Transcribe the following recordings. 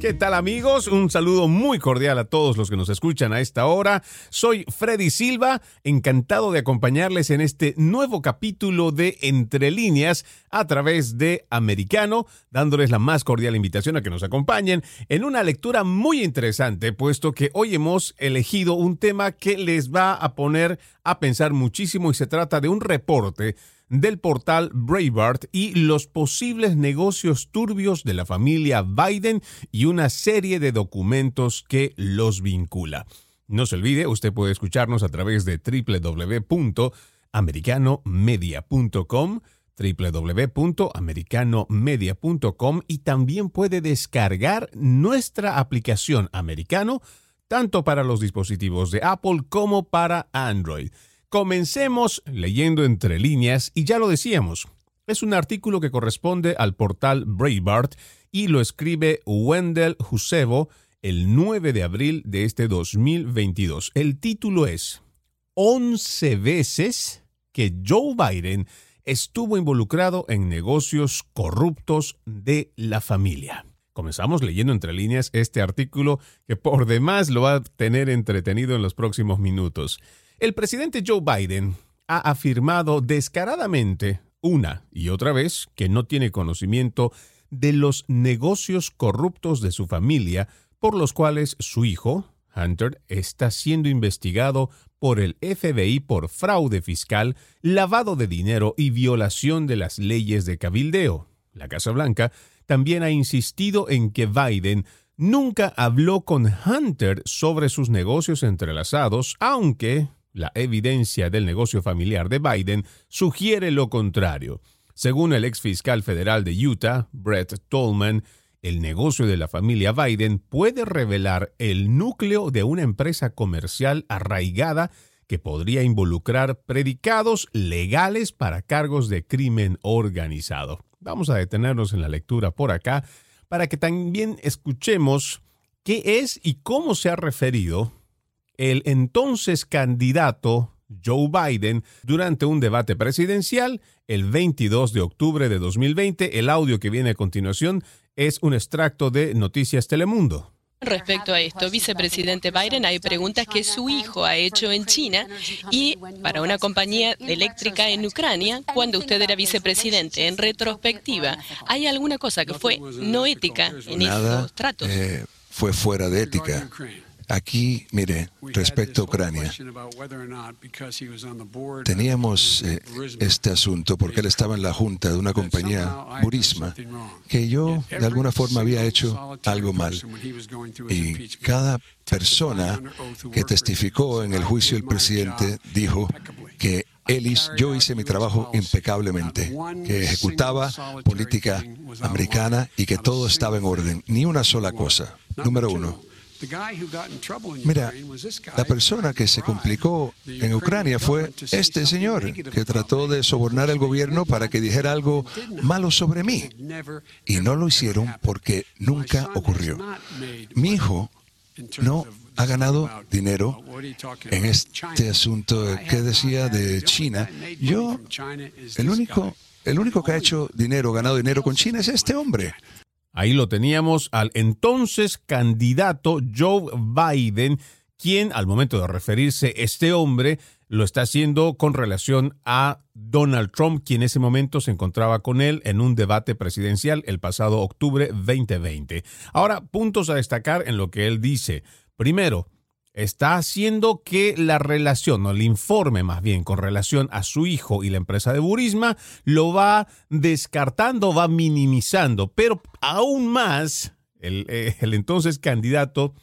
¿Qué tal amigos? Un saludo muy cordial a todos los que nos escuchan a esta hora. Soy Freddy Silva, encantado de acompañarles en este nuevo capítulo de Entre líneas a través de Americano, dándoles la más cordial invitación a que nos acompañen en una lectura muy interesante, puesto que hoy hemos elegido un tema que les va a poner a pensar muchísimo y se trata de un reporte del portal Breitbart y los posibles negocios turbios de la familia Biden y una serie de documentos que los vincula. No se olvide, usted puede escucharnos a través de www.americanomedia.com www.americanomedia.com y también puede descargar nuestra aplicación americano tanto para los dispositivos de Apple como para Android. Comencemos leyendo entre líneas y ya lo decíamos. Es un artículo que corresponde al portal Breitbart y lo escribe Wendell Husevo el 9 de abril de este 2022. El título es 11 veces que Joe Biden estuvo involucrado en negocios corruptos de la familia. Comenzamos leyendo entre líneas este artículo que por demás lo va a tener entretenido en los próximos minutos. El presidente Joe Biden ha afirmado descaradamente una y otra vez que no tiene conocimiento de los negocios corruptos de su familia por los cuales su hijo, Hunter, está siendo investigado por el FBI por fraude fiscal, lavado de dinero y violación de las leyes de cabildeo. La Casa Blanca también ha insistido en que Biden nunca habló con Hunter sobre sus negocios entrelazados, aunque la evidencia del negocio familiar de Biden sugiere lo contrario. Según el ex fiscal federal de Utah, Brett Tolman, el negocio de la familia Biden puede revelar el núcleo de una empresa comercial arraigada que podría involucrar predicados legales para cargos de crimen organizado. Vamos a detenernos en la lectura por acá para que también escuchemos qué es y cómo se ha referido el entonces candidato Joe Biden durante un debate presidencial el 22 de octubre de 2020. El audio que viene a continuación es un extracto de Noticias Telemundo. Respecto a esto, vicepresidente Biden, hay preguntas que su hijo ha hecho en China y para una compañía eléctrica en Ucrania cuando usted era vicepresidente. En retrospectiva, ¿hay alguna cosa que fue no ética en estos tratos? Eh, fue fuera de ética. Aquí, mire, respecto a Ucrania, teníamos eh, este asunto porque él estaba en la junta de una compañía, Burisma, que yo de alguna forma había hecho algo mal. Y cada persona que testificó en el juicio del presidente dijo que Ellis, yo hice mi trabajo impecablemente, que ejecutaba política americana y que todo estaba en orden, ni una sola cosa. Número uno. Mira, la persona que se complicó en Ucrania fue este señor que trató de sobornar al gobierno para que dijera algo malo sobre mí. Y no lo hicieron porque nunca ocurrió. Mi hijo no ha ganado dinero en este asunto que decía de China. Yo, el único, el único que ha hecho dinero, ganado dinero con China es este hombre. Ahí lo teníamos al entonces candidato Joe Biden, quien al momento de referirse este hombre lo está haciendo con relación a Donald Trump, quien en ese momento se encontraba con él en un debate presidencial el pasado octubre 2020. Ahora, puntos a destacar en lo que él dice. Primero, está haciendo que la relación, o el informe más bien con relación a su hijo y la empresa de Burisma, lo va descartando, va minimizando, pero aún más, el, eh, el entonces candidato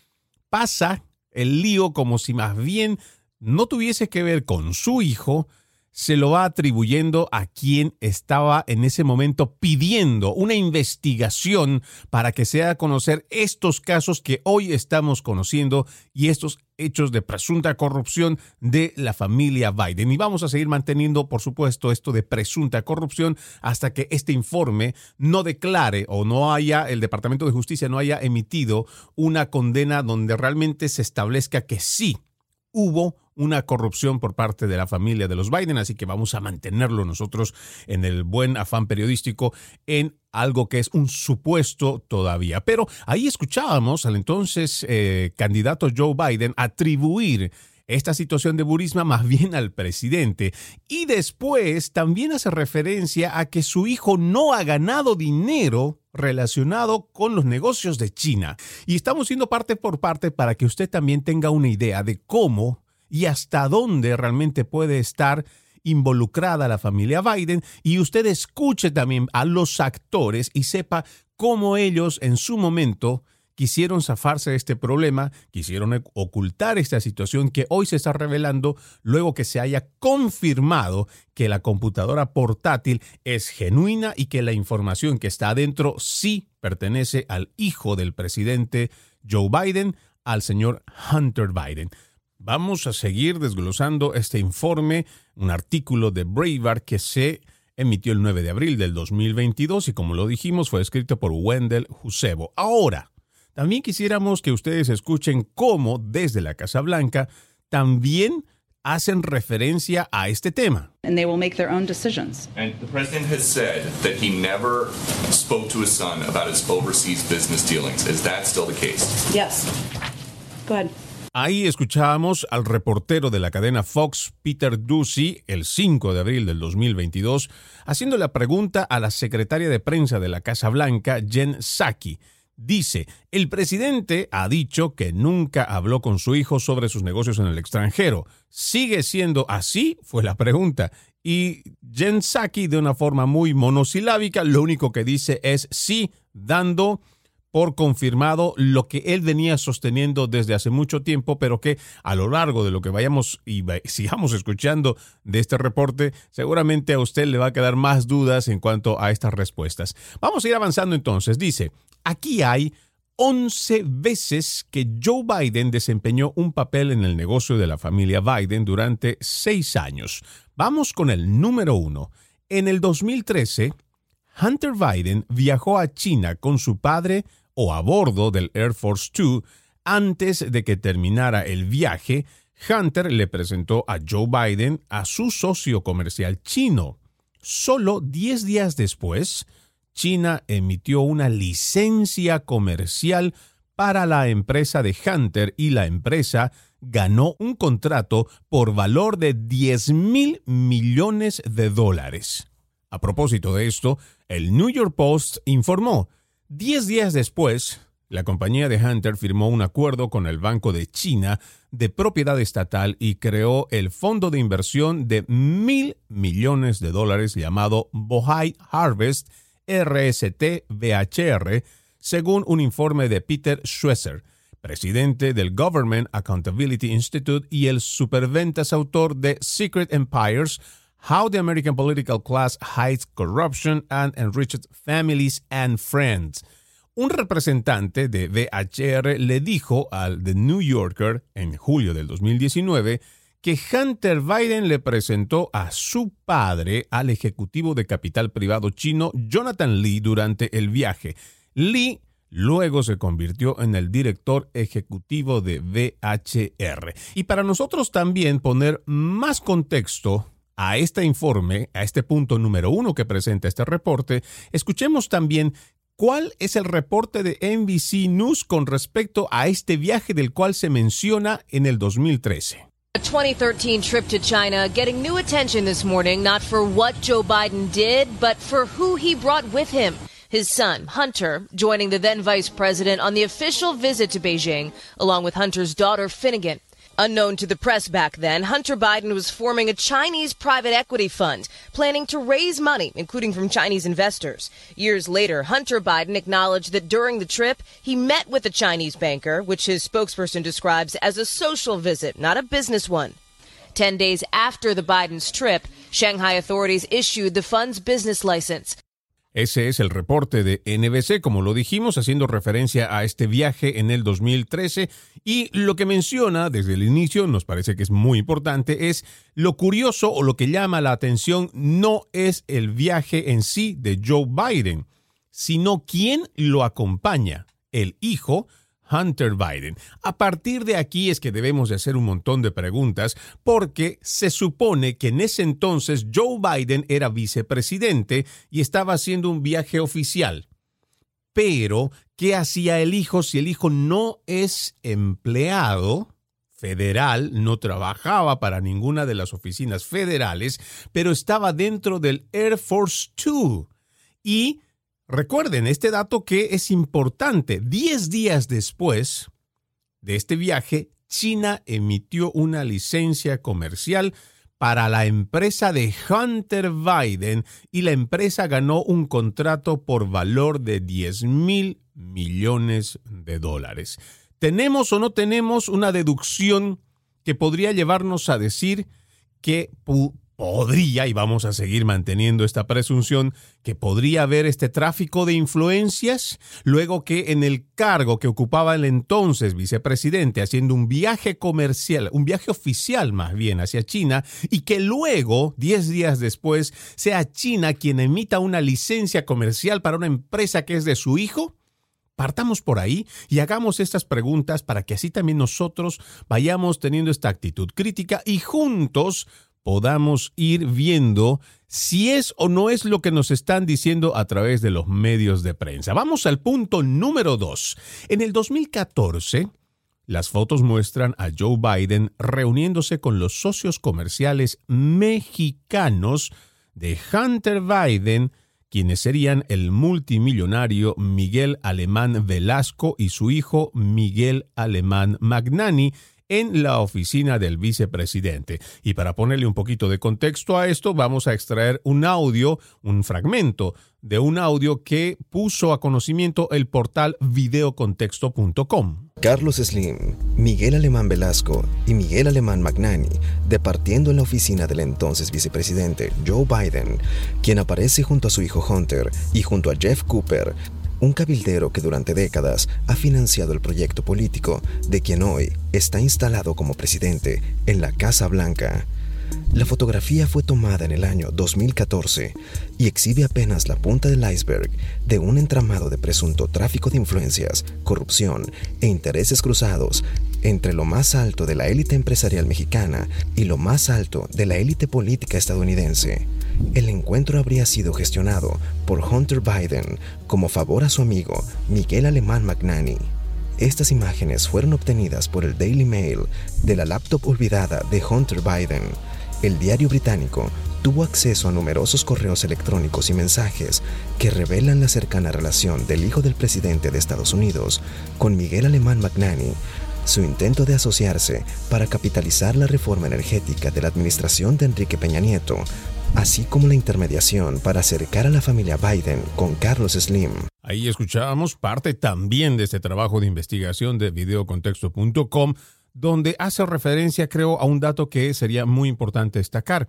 pasa el lío como si más bien no tuviese que ver con su hijo, se lo va atribuyendo a quien estaba en ese momento pidiendo una investigación para que se haga conocer estos casos que hoy estamos conociendo y estos hechos de presunta corrupción de la familia Biden. Y vamos a seguir manteniendo, por supuesto, esto de presunta corrupción hasta que este informe no declare o no haya, el Departamento de Justicia no haya emitido una condena donde realmente se establezca que sí hubo una corrupción por parte de la familia de los Biden, así que vamos a mantenerlo nosotros en el buen afán periodístico en algo que es un supuesto todavía. Pero ahí escuchábamos al entonces eh, candidato Joe Biden atribuir esta situación de Burisma más bien al presidente. Y después también hace referencia a que su hijo no ha ganado dinero relacionado con los negocios de China. Y estamos siendo parte por parte para que usted también tenga una idea de cómo y hasta dónde realmente puede estar involucrada la familia Biden y usted escuche también a los actores y sepa cómo ellos en su momento quisieron zafarse de este problema, quisieron ocultar esta situación que hoy se está revelando luego que se haya confirmado que la computadora portátil es genuina y que la información que está adentro sí pertenece al hijo del presidente Joe Biden, al señor Hunter Biden. Vamos a seguir desglosando este informe, un artículo de Breitbart que se emitió el 9 de abril del 2022 y como lo dijimos fue escrito por Wendell Jusebo. Ahora, también quisiéramos que ustedes escuchen cómo desde la Casa Blanca también hacen referencia a este tema. And they will make their own decisions. And the president has said that he never spoke to his son about his overseas business dealings. Is that still the case? Yes. Go ahead. Ahí escuchábamos al reportero de la cadena Fox, Peter Ducey, el 5 de abril del 2022, haciendo la pregunta a la secretaria de prensa de la Casa Blanca, Jen Psaki. Dice, el presidente ha dicho que nunca habló con su hijo sobre sus negocios en el extranjero. ¿Sigue siendo así? Fue la pregunta. Y Jen Psaki, de una forma muy monosilábica, lo único que dice es sí, dando por confirmado lo que él venía sosteniendo desde hace mucho tiempo, pero que a lo largo de lo que vayamos y sigamos escuchando de este reporte, seguramente a usted le va a quedar más dudas en cuanto a estas respuestas. Vamos a ir avanzando entonces. Dice, aquí hay 11 veces que Joe Biden desempeñó un papel en el negocio de la familia Biden durante seis años. Vamos con el número uno. En el 2013, Hunter Biden viajó a China con su padre, o a bordo del Air Force Two, antes de que terminara el viaje, Hunter le presentó a Joe Biden a su socio comercial chino. Solo 10 días después, China emitió una licencia comercial para la empresa de Hunter y la empresa ganó un contrato por valor de 10 mil millones de dólares. A propósito de esto, el New York Post informó Diez días después, la compañía de Hunter firmó un acuerdo con el Banco de China de propiedad estatal y creó el fondo de inversión de mil millones de dólares llamado Bohai Harvest RST VHR, según un informe de Peter Schwesser, presidente del Government Accountability Institute y el superventas autor de Secret Empires, How the American Political Class Hides Corruption and Enriched Families and Friends. Un representante de VHR le dijo al The New Yorker en julio del 2019 que Hunter Biden le presentó a su padre al ejecutivo de capital privado chino Jonathan Lee durante el viaje. Lee luego se convirtió en el director ejecutivo de VHR. Y para nosotros también poner más contexto a este informe, a este punto número uno que presenta este reporte, escuchemos también cuál es el reporte de NBC News con respecto a este viaje del cual se menciona en el 2013. A 2013 trip to China getting new attention this morning, not for what Joe Biden did, but for who he brought with him. His son, Hunter, joining the then vice president on the official visit to Beijing, along with Hunter's daughter, Finnegan. Unknown to the press back then, Hunter Biden was forming a Chinese private equity fund, planning to raise money, including from Chinese investors. Years later, Hunter Biden acknowledged that during the trip, he met with a Chinese banker, which his spokesperson describes as a social visit, not a business one. Ten days after the Biden's trip, Shanghai authorities issued the fund's business license. Ese es el reporte de NBC, como lo dijimos, haciendo referencia a este viaje en el 2013. Y lo que menciona desde el inicio, nos parece que es muy importante, es lo curioso o lo que llama la atención no es el viaje en sí de Joe Biden, sino quién lo acompaña, el hijo Hunter Biden. A partir de aquí es que debemos de hacer un montón de preguntas porque se supone que en ese entonces Joe Biden era vicepresidente y estaba haciendo un viaje oficial. Pero, ¿qué hacía el hijo si el hijo no es empleado? federal, no trabajaba para ninguna de las oficinas federales, pero estaba dentro del Air Force Two y Recuerden este dato que es importante. Diez días después de este viaje, China emitió una licencia comercial para la empresa de Hunter Biden y la empresa ganó un contrato por valor de 10 mil millones de dólares. ¿Tenemos o no tenemos una deducción que podría llevarnos a decir que podría, y vamos a seguir manteniendo esta presunción, que podría haber este tráfico de influencias, luego que en el cargo que ocupaba el entonces vicepresidente, haciendo un viaje comercial, un viaje oficial más bien hacia China, y que luego, diez días después, sea China quien emita una licencia comercial para una empresa que es de su hijo? Partamos por ahí y hagamos estas preguntas para que así también nosotros vayamos teniendo esta actitud crítica y juntos podamos ir viendo si es o no es lo que nos están diciendo a través de los medios de prensa. Vamos al punto número dos. En el 2014, las fotos muestran a Joe Biden reuniéndose con los socios comerciales mexicanos de Hunter Biden, quienes serían el multimillonario Miguel Alemán Velasco y su hijo Miguel Alemán Magnani, en la oficina del vicepresidente. Y para ponerle un poquito de contexto a esto, vamos a extraer un audio, un fragmento de un audio que puso a conocimiento el portal videocontexto.com. Carlos Slim, Miguel Alemán Velasco y Miguel Alemán Magnani departiendo en la oficina del entonces vicepresidente Joe Biden, quien aparece junto a su hijo Hunter y junto a Jeff Cooper un cabildero que durante décadas ha financiado el proyecto político de quien hoy está instalado como presidente en la Casa Blanca. La fotografía fue tomada en el año 2014 y exhibe apenas la punta del iceberg de un entramado de presunto tráfico de influencias, corrupción e intereses cruzados entre lo más alto de la élite empresarial mexicana y lo más alto de la élite política estadounidense. El encuentro habría sido gestionado por Hunter Biden como favor a su amigo Miguel Alemán Magnani. Estas imágenes fueron obtenidas por el Daily Mail de la laptop olvidada de Hunter Biden. El diario británico tuvo acceso a numerosos correos electrónicos y mensajes que revelan la cercana relación del hijo del presidente de Estados Unidos con Miguel Alemán Magnani, su intento de asociarse para capitalizar la reforma energética de la administración de Enrique Peña Nieto así como la intermediación para acercar a la familia Biden con Carlos Slim. Ahí escuchábamos parte también de este trabajo de investigación de videocontexto.com, donde hace referencia, creo, a un dato que sería muy importante destacar.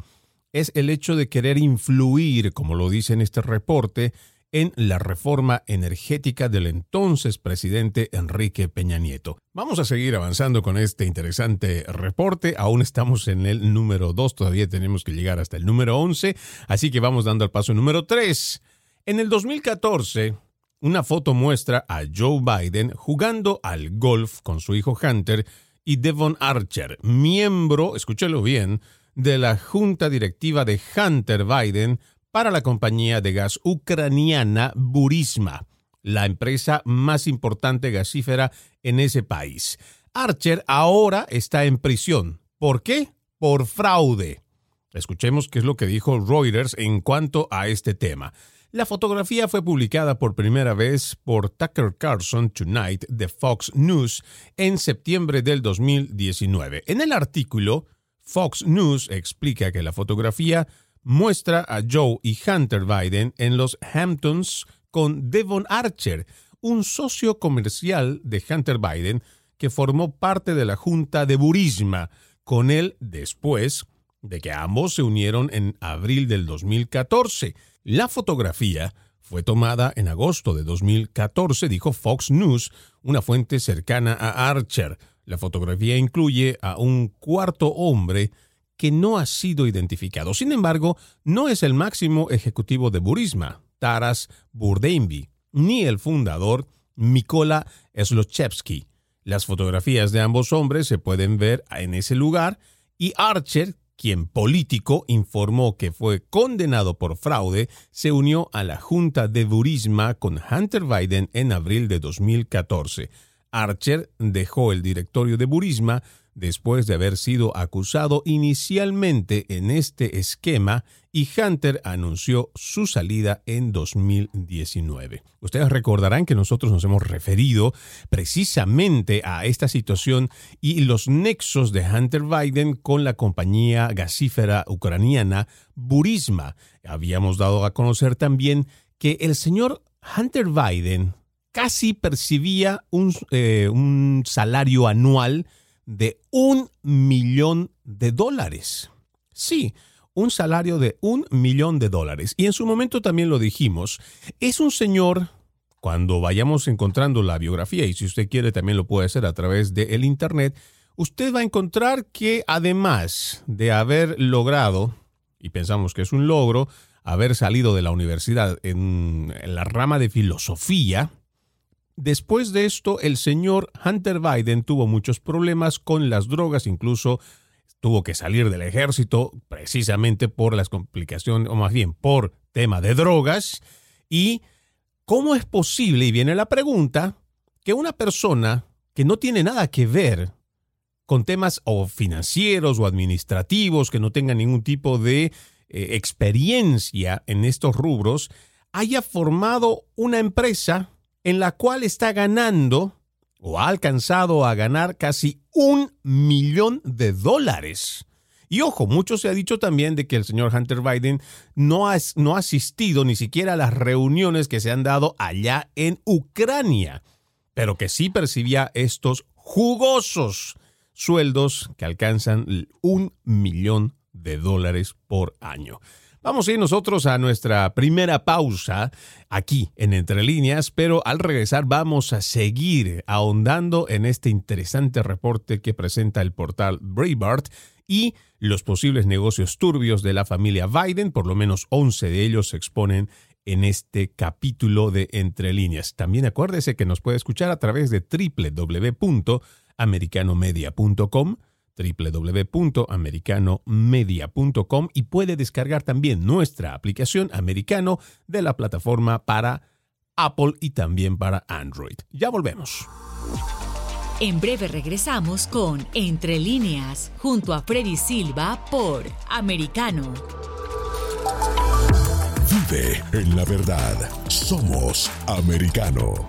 Es el hecho de querer influir, como lo dice en este reporte, en la reforma energética del entonces presidente Enrique Peña Nieto. Vamos a seguir avanzando con este interesante reporte. Aún estamos en el número 2, todavía tenemos que llegar hasta el número 11, así que vamos dando el paso número 3. En el 2014, una foto muestra a Joe Biden jugando al golf con su hijo Hunter y Devon Archer, miembro, escúchelo bien, de la junta directiva de Hunter Biden para la compañía de gas ucraniana Burisma, la empresa más importante gasífera en ese país. Archer ahora está en prisión. ¿Por qué? Por fraude. Escuchemos qué es lo que dijo Reuters en cuanto a este tema. La fotografía fue publicada por primera vez por Tucker Carlson Tonight de Fox News en septiembre del 2019. En el artículo, Fox News explica que la fotografía muestra a Joe y Hunter Biden en los Hamptons con Devon Archer, un socio comercial de Hunter Biden que formó parte de la junta de Burisma, con él después de que ambos se unieron en abril del 2014. La fotografía fue tomada en agosto de 2014, dijo Fox News, una fuente cercana a Archer. La fotografía incluye a un cuarto hombre que no ha sido identificado. Sin embargo, no es el máximo ejecutivo de Burisma, Taras Burdembi, ni el fundador Mikola Slochevsky. Las fotografías de ambos hombres se pueden ver en ese lugar y Archer, quien político informó que fue condenado por fraude, se unió a la Junta de Burisma con Hunter Biden en abril de 2014. Archer dejó el directorio de Burisma después de haber sido acusado inicialmente en este esquema y Hunter anunció su salida en 2019. Ustedes recordarán que nosotros nos hemos referido precisamente a esta situación y los nexos de Hunter Biden con la compañía gasífera ucraniana Burisma. Habíamos dado a conocer también que el señor Hunter Biden casi percibía un, eh, un salario anual de un millón de dólares. Sí, un salario de un millón de dólares. Y en su momento también lo dijimos, es un señor, cuando vayamos encontrando la biografía, y si usted quiere también lo puede hacer a través del el Internet, usted va a encontrar que además de haber logrado, y pensamos que es un logro, haber salido de la universidad en la rama de filosofía, Después de esto, el señor Hunter Biden tuvo muchos problemas con las drogas, incluso tuvo que salir del ejército precisamente por las complicaciones, o más bien por tema de drogas. ¿Y cómo es posible, y viene la pregunta, que una persona que no tiene nada que ver con temas o financieros o administrativos, que no tenga ningún tipo de eh, experiencia en estos rubros, haya formado una empresa en la cual está ganando o ha alcanzado a ganar casi un millón de dólares. Y ojo, mucho se ha dicho también de que el señor Hunter Biden no ha, no asistido ni siquiera a las reuniones que se han dado allá en Ucrania, pero que sí percibía estos jugosos sueldos que alcanzan un millón de dólares por año. Vamos a ir nosotros a nuestra primera pausa aquí en Entre Líneas, pero al regresar vamos a seguir ahondando en este interesante reporte que presenta el portal Breitbart y los posibles negocios turbios de la familia Biden, por lo menos 11 de ellos se exponen en este capítulo de Entre Líneas. También acuérdese que nos puede escuchar a través de www.americanomedia.com www.americanomedia.com y puede descargar también nuestra aplicación americano de la plataforma para Apple y también para Android. Ya volvemos. En breve regresamos con Entre líneas, junto a Freddy Silva por Americano. Vive en la verdad. Somos americano.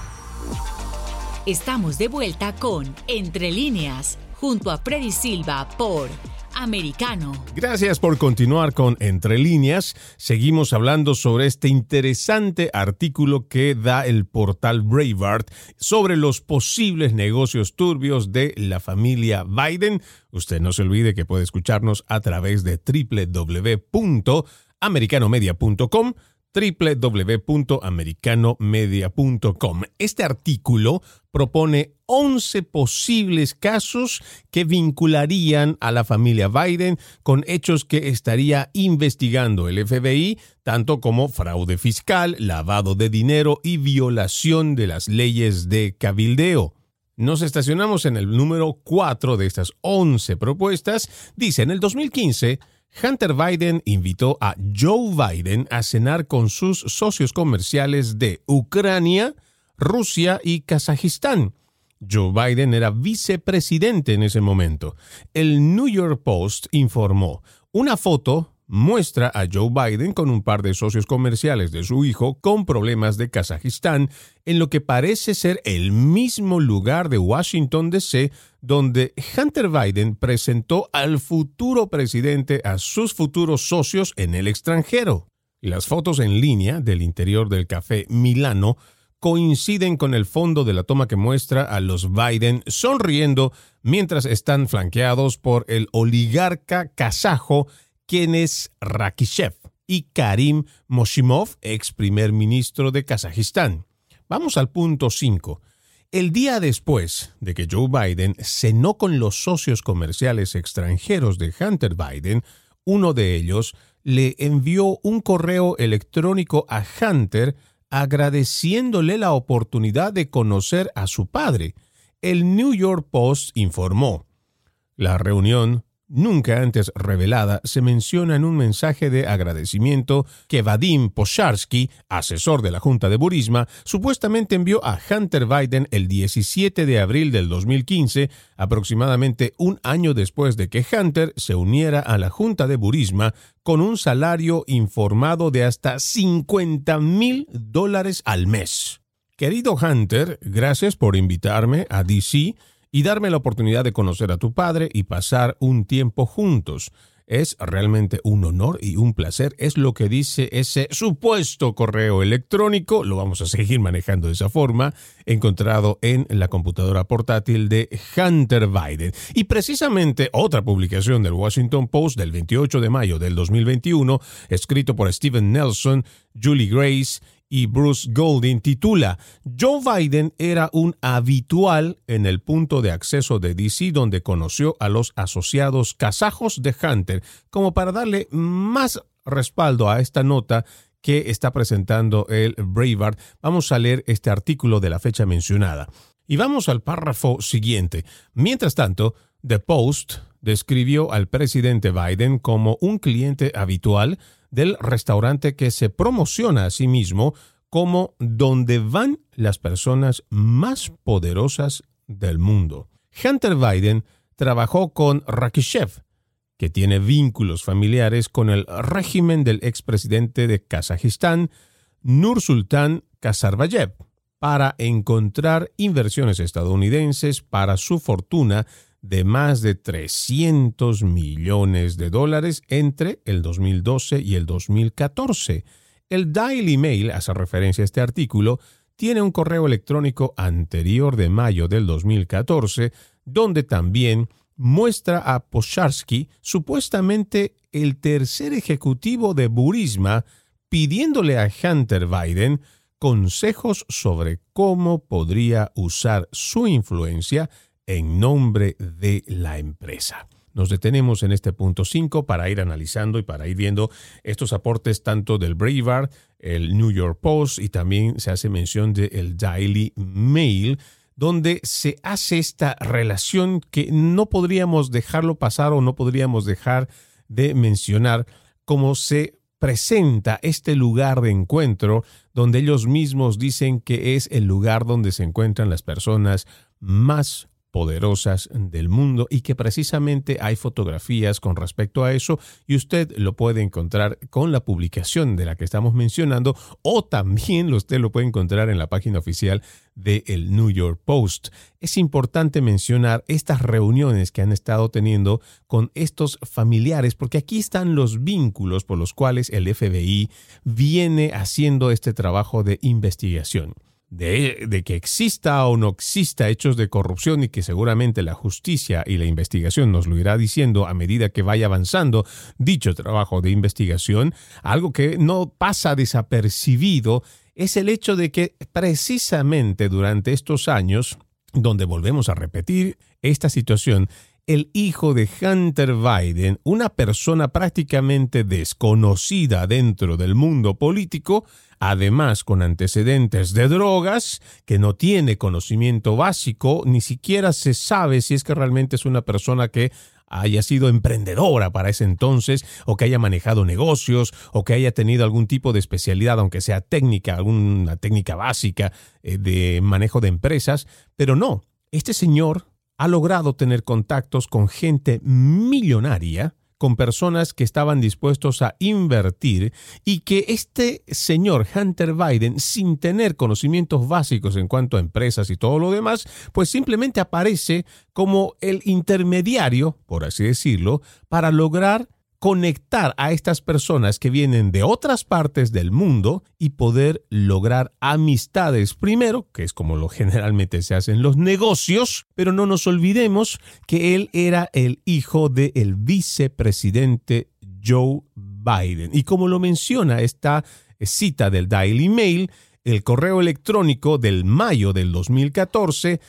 Estamos de vuelta con Entre líneas, junto a Freddy Silva por Americano. Gracias por continuar con Entre líneas. Seguimos hablando sobre este interesante artículo que da el portal Breitbart sobre los posibles negocios turbios de la familia Biden. Usted no se olvide que puede escucharnos a través de www.americanomedia.com www.americanomedia.com. Este artículo propone 11 posibles casos que vincularían a la familia Biden con hechos que estaría investigando el FBI, tanto como fraude fiscal, lavado de dinero y violación de las leyes de cabildeo. Nos estacionamos en el número 4 de estas 11 propuestas. Dice, en el 2015, Hunter Biden invitó a Joe Biden a cenar con sus socios comerciales de Ucrania, Rusia y Kazajistán. Joe Biden era vicepresidente en ese momento. El New York Post informó, una foto muestra a Joe Biden con un par de socios comerciales de su hijo con problemas de Kazajistán en lo que parece ser el mismo lugar de Washington, D.C., donde Hunter Biden presentó al futuro presidente a sus futuros socios en el extranjero. Las fotos en línea del interior del café Milano coinciden con el fondo de la toma que muestra a los Biden sonriendo mientras están flanqueados por el oligarca kazajo quien es Rakishev y Karim Moshimov, ex primer ministro de Kazajistán. Vamos al punto 5. El día después de que Joe Biden cenó con los socios comerciales extranjeros de Hunter Biden, uno de ellos le envió un correo electrónico a Hunter agradeciéndole la oportunidad de conocer a su padre. El New York Post informó. La reunión nunca antes revelada, se menciona en un mensaje de agradecimiento que Vadim Posharsky, asesor de la Junta de Burisma, supuestamente envió a Hunter Biden el 17 de abril del 2015, aproximadamente un año después de que Hunter se uniera a la Junta de Burisma con un salario informado de hasta 50 mil dólares al mes. Querido Hunter, gracias por invitarme a DC y darme la oportunidad de conocer a tu padre y pasar un tiempo juntos. Es realmente un honor y un placer, es lo que dice ese supuesto correo electrónico, lo vamos a seguir manejando de esa forma, encontrado en la computadora portátil de Hunter Biden. Y precisamente otra publicación del Washington Post del 28 de mayo del 2021, escrito por Stephen Nelson, Julie Grace y Bruce Golding titula Joe Biden era un habitual en el punto de acceso de DC donde conoció a los asociados kazajos de Hunter como para darle más respaldo a esta nota que está presentando el Breitbart. Vamos a leer este artículo de la fecha mencionada. Y vamos al párrafo siguiente. Mientras tanto, The Post describió al presidente Biden como un cliente habitual del restaurante que se promociona a sí mismo como donde van las personas más poderosas del mundo. Hunter Biden trabajó con Rakishev, que tiene vínculos familiares con el régimen del expresidente de Kazajistán, Nursultán Nazarbayev, para encontrar inversiones estadounidenses para su fortuna de más de 300 millones de dólares entre el 2012 y el 2014. El Daily Mail hace referencia a este artículo, tiene un correo electrónico anterior de mayo del 2014, donde también muestra a Posharsky, supuestamente el tercer ejecutivo de Burisma, pidiéndole a Hunter Biden consejos sobre cómo podría usar su influencia en nombre de la empresa. Nos detenemos en este punto 5 para ir analizando y para ir viendo estos aportes tanto del Breitbart, el New York Post y también se hace mención del Daily Mail, donde se hace esta relación que no podríamos dejarlo pasar o no podríamos dejar de mencionar cómo se presenta este lugar de encuentro donde ellos mismos dicen que es el lugar donde se encuentran las personas más poderosas del mundo y que precisamente hay fotografías con respecto a eso y usted lo puede encontrar con la publicación de la que estamos mencionando o también usted lo puede encontrar en la página oficial del el New York Post. Es importante mencionar estas reuniones que han estado teniendo con estos familiares porque aquí están los vínculos por los cuales el FBI viene haciendo este trabajo de investigación de, que exista o no exista hechos de corrupción y que seguramente la justicia y la investigación nos lo irá diciendo a medida que vaya avanzando dicho trabajo de investigación, algo que no pasa desapercibido es el hecho de que precisamente durante estos años, donde volvemos a repetir esta situación, el hijo de Hunter Biden, una persona prácticamente desconocida dentro del mundo político, además con antecedentes de drogas, que no tiene conocimiento básico, ni siquiera se sabe si es que realmente es una persona que haya sido emprendedora para ese entonces, o que haya manejado negocios, o que haya tenido algún tipo de especialidad, aunque sea técnica, alguna técnica básica eh, de manejo de empresas, pero no, este señor ha logrado tener contactos con gente millonaria, con personas que estaban dispuestos a invertir y que este señor Hunter Biden, sin tener conocimientos básicos en cuanto a empresas y todo lo demás, pues simplemente aparece como el intermediario, por así decirlo, para lograr conectar a estas personas que vienen de otras partes del mundo y poder lograr amistades primero, que es como lo generalmente se hace en los negocios, pero no nos olvidemos que él era el hijo del vicepresidente Joe Biden. Y como lo menciona esta cita del Daily Mail, el correo electrónico del mayo del 2014,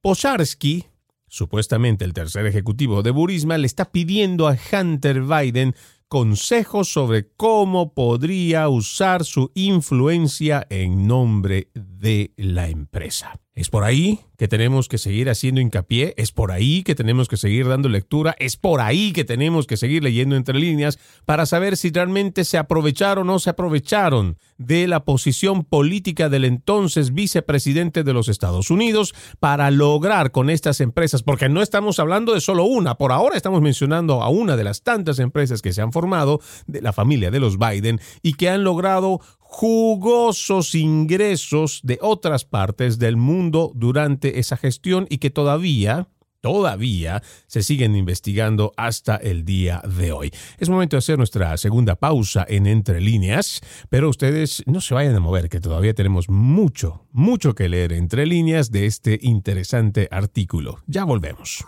Posharsky Supuestamente el tercer ejecutivo de Burisma le está pidiendo a Hunter Biden consejos sobre cómo podría usar su influencia en nombre de la empresa. Es por ahí que tenemos que seguir haciendo hincapié, es por ahí que tenemos que seguir dando lectura, es por ahí que tenemos que seguir leyendo entre líneas para saber si realmente se aprovecharon o no se aprovecharon de la posición política del entonces vicepresidente de los Estados Unidos para lograr con estas empresas, porque no estamos hablando de solo una, por ahora estamos mencionando a una de las tantas empresas que se han formado de la familia de los Biden y que han logrado jugosos ingresos de otras partes del mundo durante esa gestión y que todavía, todavía se siguen investigando hasta el día de hoy. Es momento de hacer nuestra segunda pausa en Entre líneas, pero ustedes no se vayan a mover, que todavía tenemos mucho, mucho que leer entre líneas de este interesante artículo. Ya volvemos.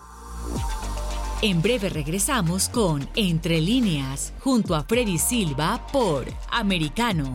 En breve regresamos con Entre líneas, junto a Freddy Silva por Americano.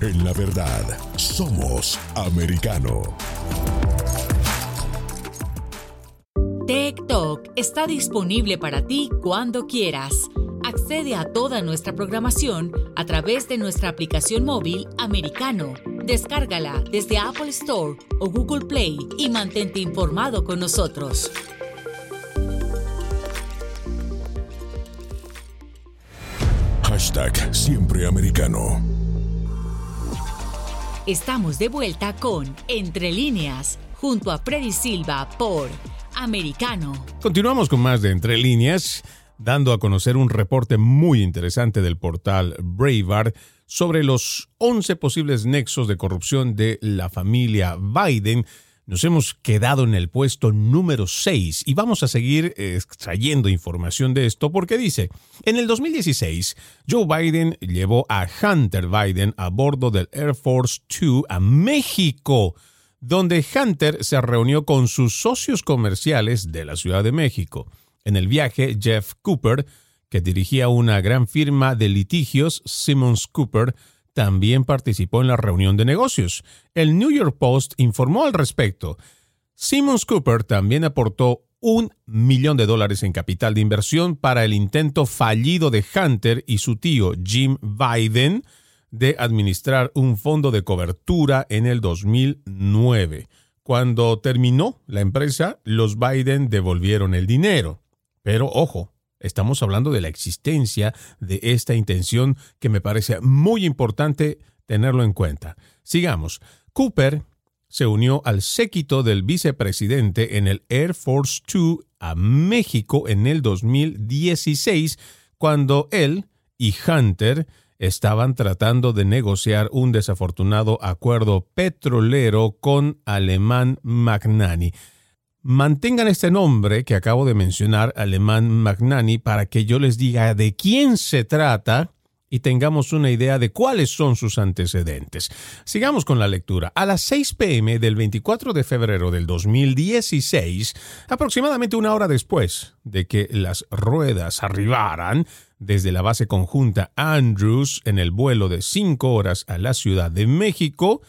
En la verdad. Somos americano. TikTok está disponible para ti cuando quieras. Accede a toda nuestra programación a través de nuestra aplicación móvil americano Descárgala desde Apple Store o Google Play y mantente informado con nosotros. Hashtag Siempre Americano. Estamos de vuelta con Entre líneas, junto a Freddy Silva por Americano. Continuamos con más de Entre líneas, dando a conocer un reporte muy interesante del portal Breitbart sobre los 11 posibles nexos de corrupción de la familia Biden. Nos hemos quedado en el puesto número 6 y vamos a seguir extrayendo información de esto porque dice, en el 2016, Joe Biden llevó a Hunter Biden a bordo del Air Force Two a México, donde Hunter se reunió con sus socios comerciales de la Ciudad de México. En el viaje, Jeff Cooper, que dirigía una gran firma de litigios, Simmons Cooper, también participó en la reunión de negocios. El New York Post informó al respecto. Simmons Cooper también aportó un millón de dólares en capital de inversión para el intento fallido de Hunter y su tío Jim Biden de administrar un fondo de cobertura en el 2009. Cuando terminó la empresa, los Biden devolvieron el dinero. Pero ojo, Estamos hablando de la existencia de esta intención que me parece muy importante tenerlo en cuenta. Sigamos. Cooper se unió al séquito del vicepresidente en el Air Force Two a México en el 2016, cuando él y Hunter estaban tratando de negociar un desafortunado acuerdo petrolero con Alemán Magnani. Mantengan este nombre que acabo de mencionar, Alemán Magnani, para que yo les diga de quién se trata y tengamos una idea de cuáles son sus antecedentes. Sigamos con la lectura. A las 6 pm del 24 de febrero del 2016, aproximadamente una hora después de que las ruedas arribaran desde la base conjunta Andrews en el vuelo de 5 horas a la Ciudad de México,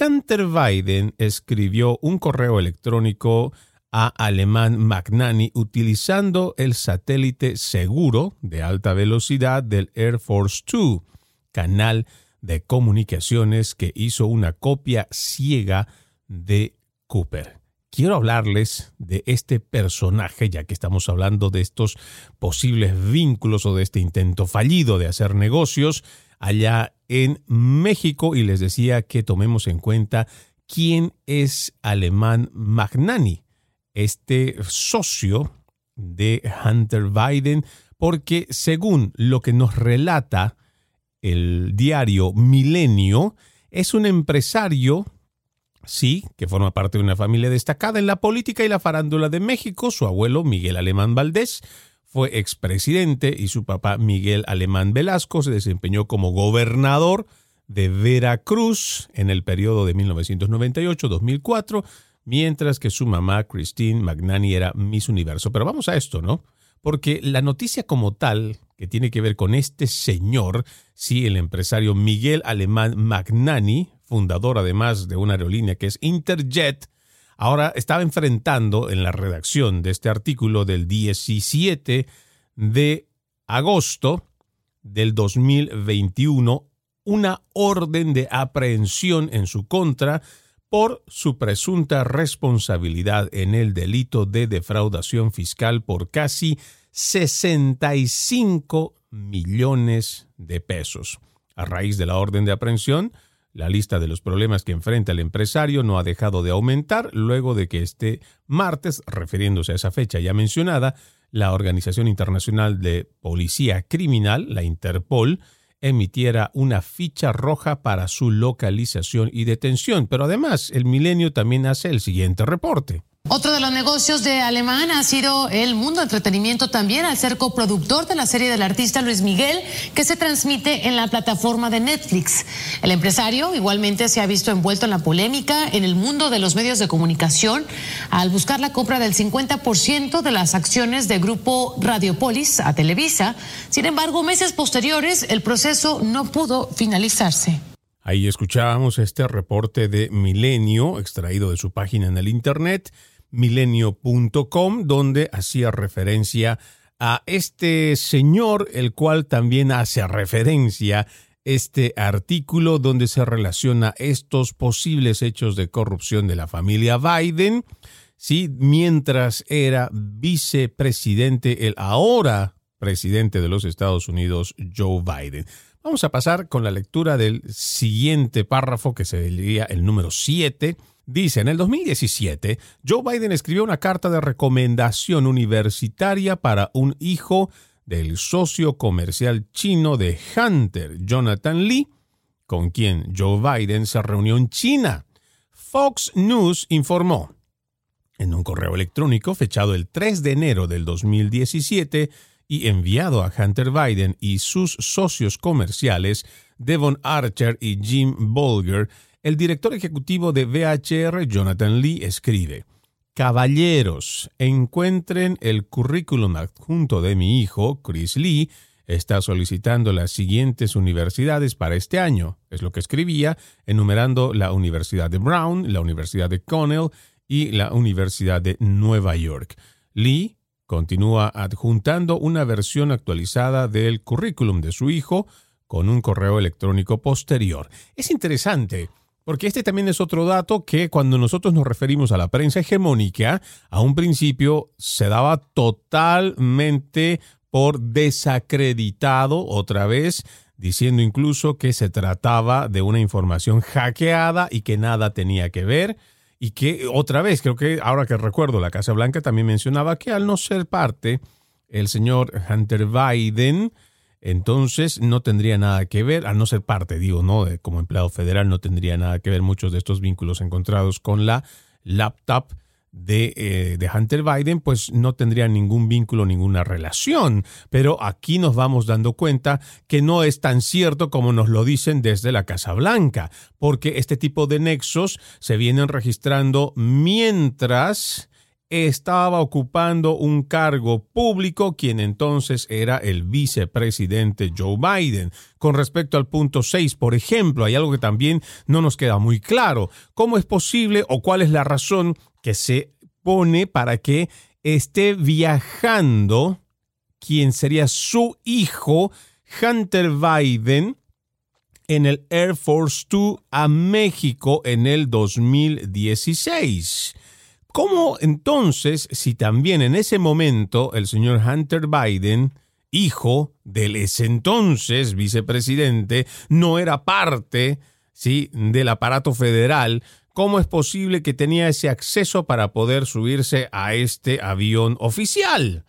Hunter Biden escribió un correo electrónico a Alemán Magnani utilizando el satélite seguro de alta velocidad del Air Force Two, canal de comunicaciones que hizo una copia ciega de Cooper. Quiero hablarles de este personaje, ya que estamos hablando de estos posibles vínculos o de este intento fallido de hacer negocios allá en México y les decía que tomemos en cuenta quién es Alemán Magnani, este socio de Hunter Biden, porque según lo que nos relata el diario Milenio, es un empresario, sí, que forma parte de una familia destacada en la política y la farándula de México, su abuelo Miguel Alemán Valdés, fue expresidente y su papá Miguel Alemán Velasco se desempeñó como gobernador de Veracruz en el periodo de 1998-2004, mientras que su mamá Christine Magnani era Miss Universo. Pero vamos a esto, ¿no? Porque la noticia como tal, que tiene que ver con este señor, sí, el empresario Miguel Alemán Magnani, fundador además de una aerolínea que es Interjet, Ahora estaba enfrentando en la redacción de este artículo del 17 de agosto del 2021 una orden de aprehensión en su contra por su presunta responsabilidad en el delito de defraudación fiscal por casi 65 millones de pesos. A raíz de la orden de aprehensión, la lista de los problemas que enfrenta el empresario no ha dejado de aumentar luego de que este martes, refiriéndose a esa fecha ya mencionada, la Organización Internacional de Policía Criminal, la Interpol, emitiera una ficha roja para su localización y detención. Pero además, el milenio también hace el siguiente reporte. Otro de los negocios de Alemán ha sido el mundo entretenimiento también al ser coproductor de la serie del artista Luis Miguel que se transmite en la plataforma de Netflix. El empresario igualmente se ha visto envuelto en la polémica en el mundo de los medios de comunicación al buscar la compra del 50% de las acciones de grupo Radiopolis a Televisa. Sin embargo, meses posteriores el proceso no pudo finalizarse. Ahí escuchábamos este reporte de Milenio, extraído de su página en el Internet, milenio.com, donde hacía referencia a este señor, el cual también hace referencia este artículo donde se relaciona estos posibles hechos de corrupción de la familia Biden, ¿sí? mientras era vicepresidente, el ahora presidente de los Estados Unidos, Joe Biden. Vamos a pasar con la lectura del siguiente párrafo, que sería el número 7. Dice, en el 2017, Joe Biden escribió una carta de recomendación universitaria para un hijo del socio comercial chino de Hunter, Jonathan Lee, con quien Joe Biden se reunió en China. Fox News informó en un correo electrónico fechado el 3 de enero del 2017 y enviado a Hunter Biden y sus socios comerciales, Devon Archer y Jim Bolger, el director ejecutivo de VHR, Jonathan Lee, escribe, Caballeros, encuentren el currículum adjunto de mi hijo, Chris Lee, está solicitando las siguientes universidades para este año. Es lo que escribía, enumerando la Universidad de Brown, la Universidad de Cornell y la Universidad de Nueva York. Lee Continúa adjuntando una versión actualizada del currículum de su hijo con un correo electrónico posterior. Es interesante. Porque este también es otro dato que cuando nosotros nos referimos a la prensa hegemónica, a un principio se daba totalmente por desacreditado otra vez, diciendo incluso que se trataba de una información hackeada y que nada tenía que ver y que otra vez, creo que ahora que recuerdo, la Casa Blanca también mencionaba que al no ser parte el señor Hunter Biden, entonces no tendría nada que ver, al no ser parte, digo, ¿no? Como empleado federal no tendría nada que ver muchos de estos vínculos encontrados con la laptop de, eh, de, Hunter Biden, pues no tendría ningún vínculo, ninguna relación. Pero aquí nos vamos dando cuenta que no es tan cierto como nos lo dicen desde la Casa Blanca, porque este tipo de nexos se vienen registrando mientras estaba ocupando un cargo público, quien entonces era el vicepresidente Joe Biden. Con respecto al punto 6, por ejemplo, hay algo que también no nos queda muy claro. ¿Cómo es posible o cuál es la razón que se pone para que esté viajando quien sería su hijo, Hunter Biden, en el Air Force Two a México en el 2016. ¿Cómo entonces, si también en ese momento el señor Hunter Biden, hijo del ese entonces vicepresidente, no era parte ¿sí? del aparato federal, ¿Cómo es posible que tenía ese acceso para poder subirse a este avión oficial?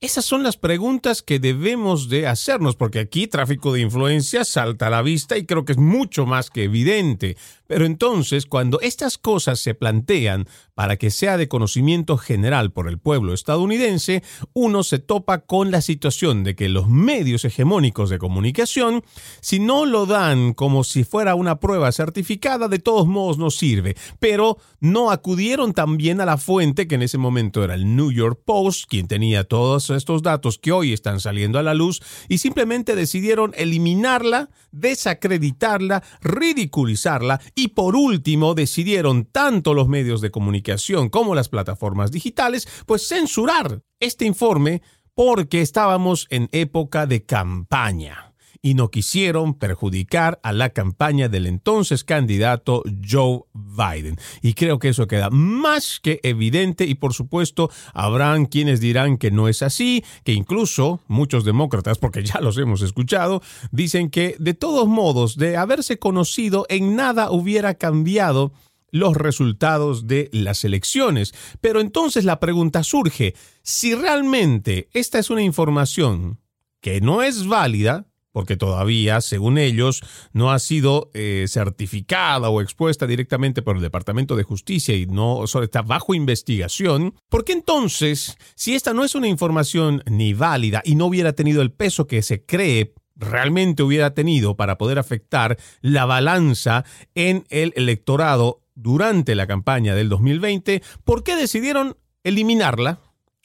Esas son las preguntas que debemos de hacernos, porque aquí tráfico de influencia salta a la vista y creo que es mucho más que evidente. Pero entonces, cuando estas cosas se plantean para que sea de conocimiento general por el pueblo estadounidense, uno se topa con la situación de que los medios hegemónicos de comunicación, si no lo dan como si fuera una prueba certificada, de todos modos no sirve. Pero no acudieron también a la fuente que en ese momento era el New York Post, quien tenía todos estos datos que hoy están saliendo a la luz, y simplemente decidieron eliminarla, desacreditarla, ridiculizarla y por último decidieron tanto los medios de comunicación como las plataformas digitales pues censurar este informe porque estábamos en época de campaña y no quisieron perjudicar a la campaña del entonces candidato Joe Biden. Y creo que eso queda más que evidente y por supuesto habrán quienes dirán que no es así, que incluso muchos demócratas, porque ya los hemos escuchado, dicen que de todos modos, de haberse conocido, en nada hubiera cambiado los resultados de las elecciones. Pero entonces la pregunta surge, si realmente esta es una información que no es válida, porque todavía, según ellos, no ha sido eh, certificada o expuesta directamente por el Departamento de Justicia y no solo está bajo investigación, ¿por qué entonces, si esta no es una información ni válida y no hubiera tenido el peso que se cree realmente hubiera tenido para poder afectar la balanza en el electorado durante la campaña del 2020, ¿por qué decidieron eliminarla?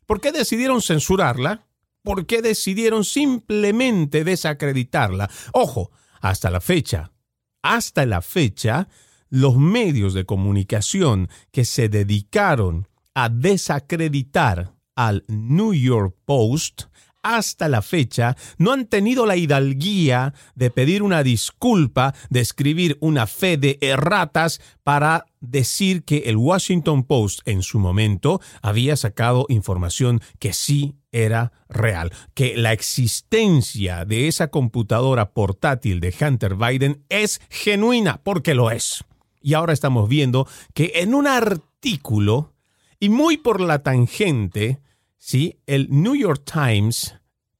¿Por qué decidieron censurarla? ¿Por qué decidieron simplemente desacreditarla? Ojo, hasta la fecha, hasta la fecha, los medios de comunicación que se dedicaron a desacreditar al New York Post hasta la fecha no han tenido la hidalguía de pedir una disculpa, de escribir una fe de erratas para decir que el Washington Post en su momento había sacado información que sí era real, que la existencia de esa computadora portátil de Hunter Biden es genuina, porque lo es. Y ahora estamos viendo que en un artículo, y muy por la tangente, ¿sí? el New York Times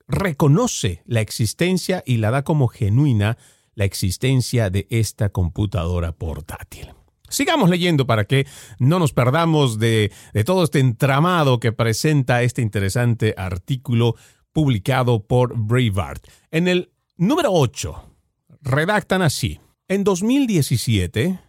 reconoce la existencia y la da como genuina la existencia de esta computadora portátil. Sigamos leyendo para que no nos perdamos de, todo este entramado que presenta este interesante artículo publicado por Breitbart. En el número 8, redactan así. En 2017,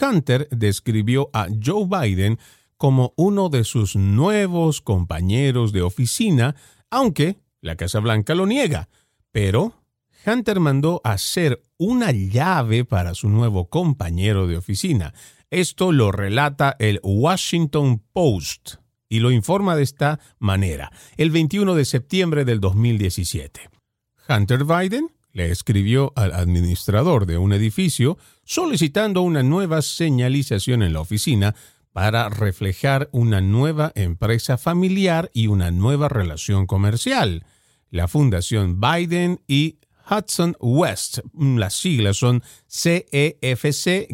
Hunter describió a Joe Biden como uno de sus nuevos compañeros de oficina, aunque la Casa Blanca lo niega. Pero Hunter mandó hacer una llave para su nuevo compañero de oficina. Esto lo relata el Washington Post y lo informa de esta manera. El 21 de septiembre del 2017. Hunter Biden le escribió al administrador de un edificio solicitando una nueva señalización en la oficina para reflejar una nueva empresa familiar y una nueva relación comercial. La Fundación Biden y Hudson West, las siglas son CEFC-US,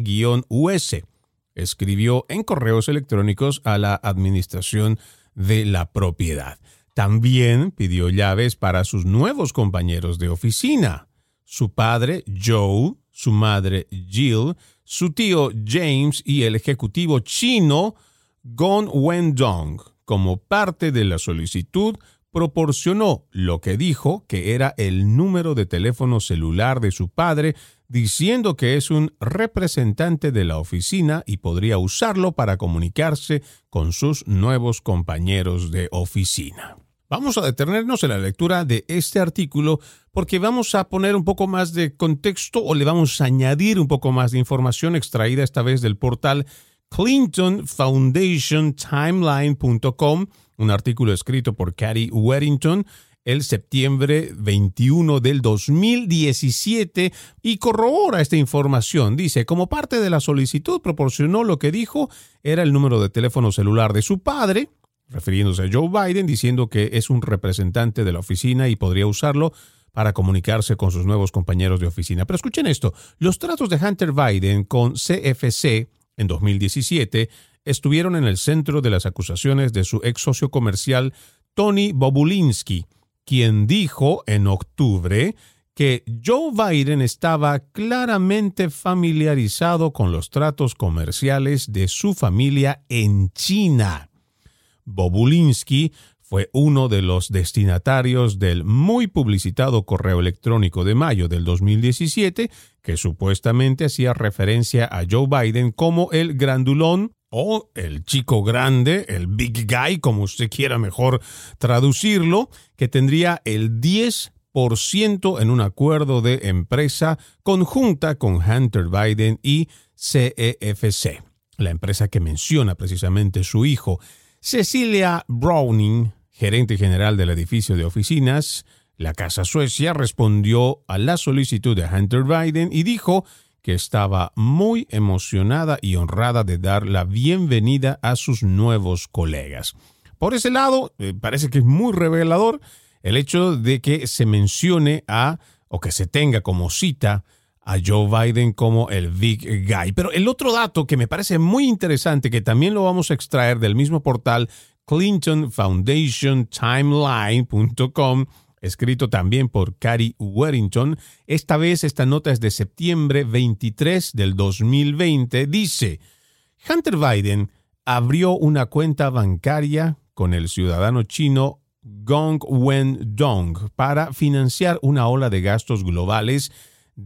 escribió en correos electrónicos a la administración de la propiedad. También pidió llaves para sus nuevos compañeros de oficina su padre Joe, su madre Jill, su tío James y el ejecutivo chino Gong Wendong. Como parte de la solicitud, proporcionó lo que dijo que era el número de teléfono celular de su padre, diciendo que es un representante de la oficina y podría usarlo para comunicarse con sus nuevos compañeros de oficina. Vamos a detenernos en la lectura de este artículo porque vamos a poner un poco más de contexto o le vamos a añadir un poco más de información extraída esta vez del portal clintonfoundationtimeline.com, un artículo escrito por Carrie Weddington el septiembre 21 del 2017 y corrobora esta información. Dice, como parte de la solicitud proporcionó lo que dijo era el número de teléfono celular de su padre, refiriéndose a Joe Biden, diciendo que es un representante de la oficina y podría usarlo para comunicarse con sus nuevos compañeros de oficina. Pero escuchen esto, los tratos de Hunter Biden con CFC en 2017 estuvieron en el centro de las acusaciones de su ex socio comercial Tony Bobulinski, quien dijo en octubre que Joe Biden estaba claramente familiarizado con los tratos comerciales de su familia en China. Bobulinski fue uno de los destinatarios del muy publicitado correo electrónico de mayo del 2017 que supuestamente hacía referencia a Joe Biden como el grandulón o el chico grande, el big guy, como usted quiera mejor traducirlo, que tendría el 10% en un acuerdo de empresa conjunta con Hunter Biden y CEFC, la empresa que menciona precisamente su hijo. Cecilia Browning, gerente general del edificio de oficinas, la Casa Suecia, respondió a la solicitud de Hunter Biden y dijo que estaba muy emocionada y honrada de dar la bienvenida a sus nuevos colegas. Por ese lado, eh, parece que es muy revelador el hecho de que se mencione a, o que se tenga como cita, a Joe Biden como el Big Guy. Pero el otro dato que me parece muy interesante, que también lo vamos a extraer del mismo portal clintonfoundationtimeline.com, escrito también por Carrie Warrington, esta vez esta nota es de septiembre 23 del 2020, dice, Hunter Biden abrió una cuenta bancaria con el ciudadano chino Gong Wen Dong para financiar una ola de gastos globales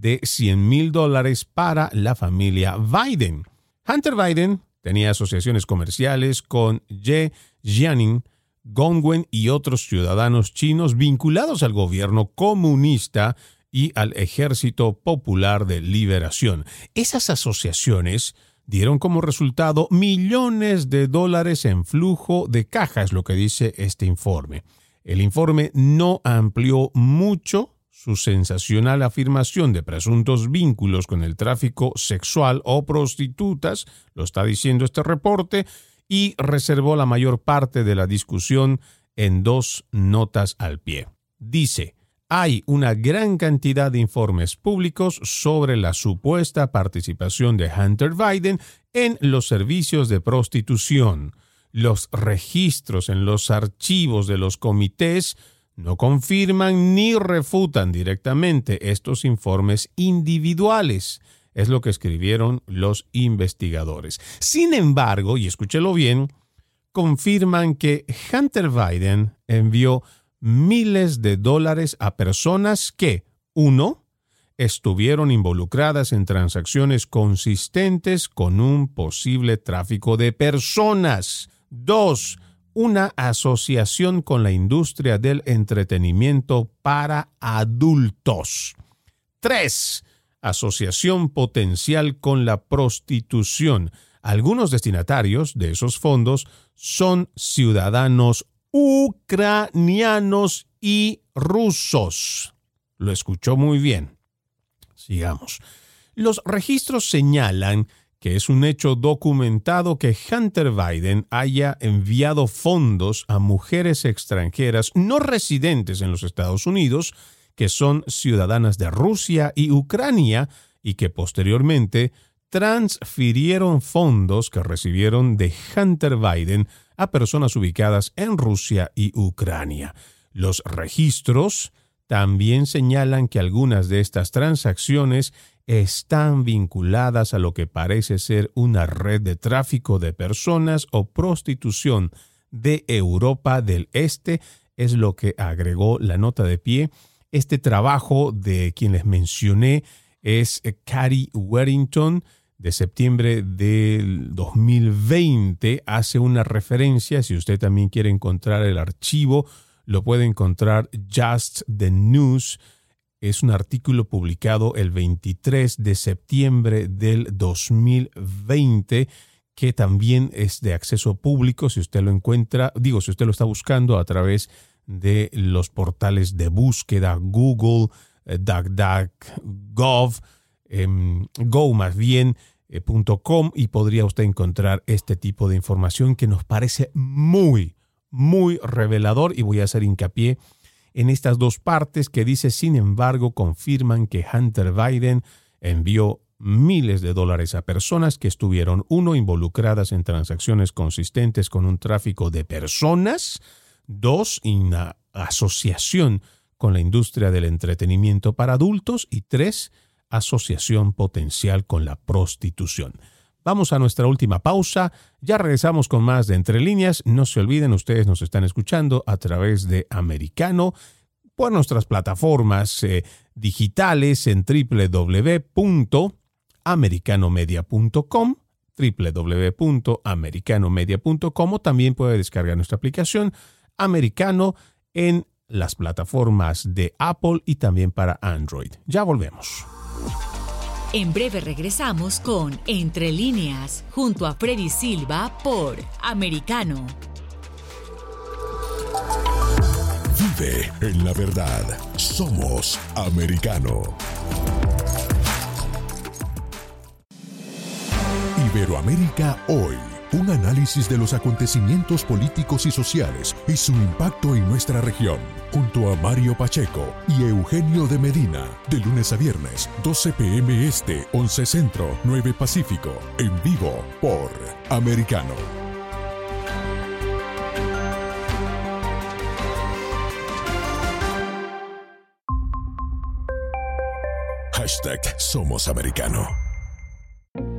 de 100 mil dólares para la familia Biden. Hunter Biden tenía asociaciones comerciales con Ye Jianing, Gongwen y otros ciudadanos chinos vinculados al gobierno comunista y al Ejército Popular de Liberación. Esas asociaciones dieron como resultado millones de dólares en flujo de caja, es lo que dice este informe. El informe no amplió mucho su sensacional afirmación de presuntos vínculos con el tráfico sexual o prostitutas, lo está diciendo este reporte, y reservó la mayor parte de la discusión en dos notas al pie. Dice, hay una gran cantidad de informes públicos sobre la supuesta participación de Hunter Biden en los servicios de prostitución. Los registros en los archivos de los comités no confirman ni refutan directamente estos informes individuales. Es lo que escribieron los investigadores. Sin embargo, y escúchelo bien, confirman que Hunter Biden envió miles de dólares a personas que, uno, estuvieron involucradas en transacciones consistentes con un posible tráfico de personas. Dos, una asociación con la industria del entretenimiento para adultos. 3. Asociación potencial con la prostitución. Algunos destinatarios de esos fondos son ciudadanos ucranianos y rusos. Lo escuchó muy bien. Sigamos. Los registros señalan que es un hecho documentado que Hunter Biden haya enviado fondos a mujeres extranjeras no residentes en los Estados Unidos, que son ciudadanas de Rusia y Ucrania, y que posteriormente transfirieron fondos que recibieron de Hunter Biden a personas ubicadas en Rusia y Ucrania. Los registros también señalan que algunas de estas transacciones están vinculadas a lo que parece ser una red de tráfico de personas o prostitución de Europa del Este, es lo que agregó la nota de pie. Este trabajo de quien les mencioné es Carrie Warrington de septiembre del 2020. Hace una referencia, si usted también quiere encontrar el archivo, lo puede encontrar Just the News es un artículo publicado el 23 de septiembre del 2020 que también es de acceso público si usted lo encuentra, digo, si usted lo está buscando a través de los portales de búsqueda Google, eh, DuckDuckGov, em, Go más bien, eh, .com y podría usted encontrar este tipo de información que nos parece muy, muy revelador y voy a hacer hincapié en estas dos partes que dice, sin embargo, confirman que Hunter Biden envió miles de dólares a personas que estuvieron, uno, involucradas en transacciones consistentes con un tráfico de personas, dos, en asociación con la industria del entretenimiento para adultos y tres, asociación potencial con la prostitución. Vamos a nuestra última pausa. Ya regresamos con más de Entre Líneas. No se olviden, ustedes nos están escuchando a través de Americano por nuestras plataformas eh, digitales en www.americanomedia.com www.americanomedia.com o también puede descargar nuestra aplicación Americano en las plataformas de Apple y también para Android. Ya volvemos. En breve regresamos con Entre líneas, junto a Freddy Silva por Americano. Vive en la verdad. Somos Americano. Iberoamérica hoy. Un análisis de los acontecimientos políticos y sociales y su impacto en nuestra región, junto a Mario Pacheco y Eugenio de Medina, de lunes a viernes, 12 pm este, 11 centro, 9 pacífico, en vivo por Americano. Hashtag Somos Americano.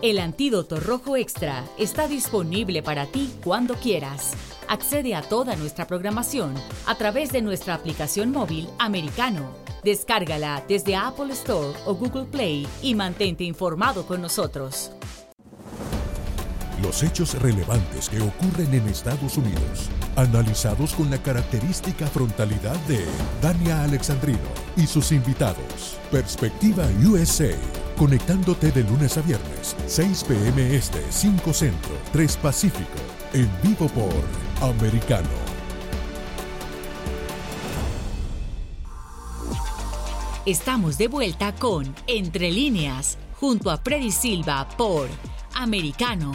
El antídoto rojo extra está disponible para ti cuando quieras. Accede a toda nuestra programación a través de nuestra aplicación móvil americano. Descárgala desde Apple Store o Google Play y mantente informado con nosotros. Los hechos relevantes que ocurren en Estados Unidos, analizados con la característica frontalidad de Dania Alexandrino y sus invitados. Perspectiva USA, conectándote de lunes a viernes, 6 p.m. Este, 5 Centro, 3 Pacífico, en vivo por Americano. Estamos de vuelta con Entre líneas, junto a Freddy Silva por Americano.